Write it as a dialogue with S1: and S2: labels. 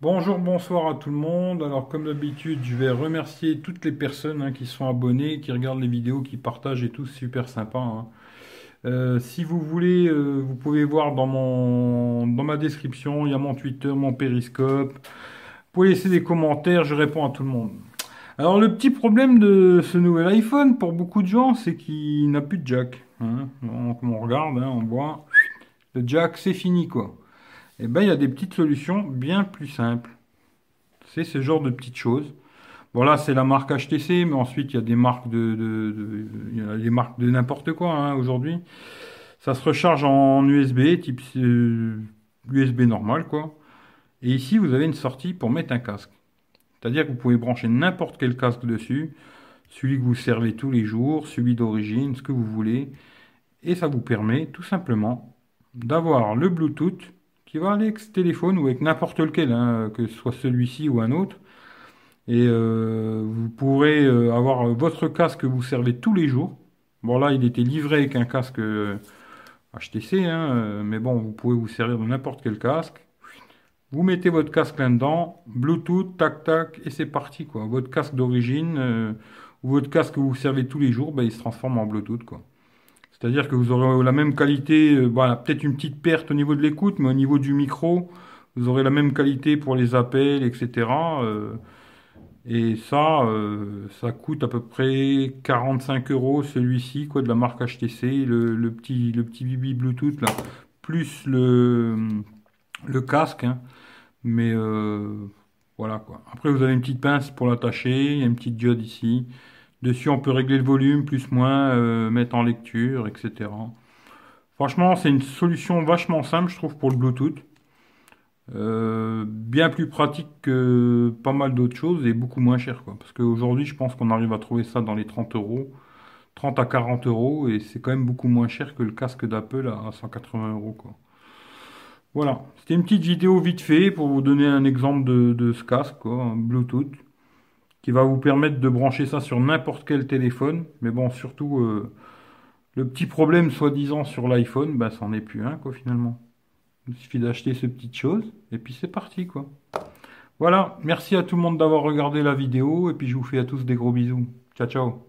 S1: Bonjour, bonsoir à tout le monde. Alors, comme d'habitude, je vais remercier toutes les personnes hein, qui sont abonnées, qui regardent les vidéos, qui partagent et tout, super sympa. hein. Euh, si vous voulez, euh, vous pouvez voir dans mon, dans ma description, il y a mon Twitter, mon Periscope. Vous pouvez laisser des commentaires, je réponds à tout le monde. Alors, le petit problème de ce nouvel iPhone pour beaucoup de gens, c'est qu'il n'a plus de jack. hein. On regarde, on voit, le jack, c'est fini quoi. Eh ben, il y a des petites solutions bien plus simples. C'est ce genre de petites choses. Bon, là, c'est la marque HTC, mais ensuite, il y a des marques de, marques de n'importe quoi, hein, aujourd'hui. Ça se recharge en USB, type euh, USB normal, quoi. Et ici, vous avez une sortie pour mettre un casque. C'est-à-dire que vous pouvez brancher n'importe quel casque dessus, celui que vous servez tous les jours, celui d'origine, ce que vous voulez. Et ça vous permet tout simplement d'avoir le Bluetooth qui va avec ce téléphone ou avec n'importe lequel, hein, que ce soit celui-ci ou un autre. Et euh, vous pourrez euh, avoir votre casque que vous servez tous les jours. Bon là, il était livré avec un casque HTC, hein, euh, mais bon, vous pouvez vous servir de n'importe quel casque. Vous mettez votre casque là-dedans, Bluetooth, tac tac, et c'est parti quoi. Votre casque d'origine ou votre casque que vous servez tous les jours, ben, il se transforme en Bluetooth. C'est-à-dire que vous aurez la même qualité, euh, voilà, peut-être une petite perte au niveau de l'écoute, mais au niveau du micro, vous aurez la même qualité pour les appels, etc. euh, et ça, euh, ça coûte à peu près 45 euros celui-ci, quoi, de la marque HTC, le, petit, le petit Bibi Bluetooth là, plus le, le casque, hein. Mais voilà quoi. Après, vous avez une petite pince pour l'attacher, il y a une petite diode ici. Dessus, on peut régler le volume, plus, moins, euh, mettre en lecture, etc. Franchement, c'est une solution vachement simple, je trouve, pour le Bluetooth. Euh, bien plus pratique que pas mal d'autres choses et beaucoup moins cher, quoi. Parce qu'aujourd'hui, je pense qu'on arrive à trouver ça dans les 30 euros, 30 à 40 euros, et c'est quand même beaucoup moins cher que le casque d'Apple à 180 euros. Voilà, c'était une petite vidéo vite fait pour vous donner un exemple de, ce casque, Bluetooth, qui va vous permettre de brancher ça sur n'importe quel téléphone. Mais bon, surtout, euh, le petit problème, soi-disant, sur l'iPhone, bah, c'en est plus un, quoi, finalement. Il suffit d'acheter ces petites choses, et puis c'est parti, quoi. Voilà, merci à tout le monde d'avoir regardé la vidéo, et puis je vous fais à tous des gros bisous. Ciao, ciao.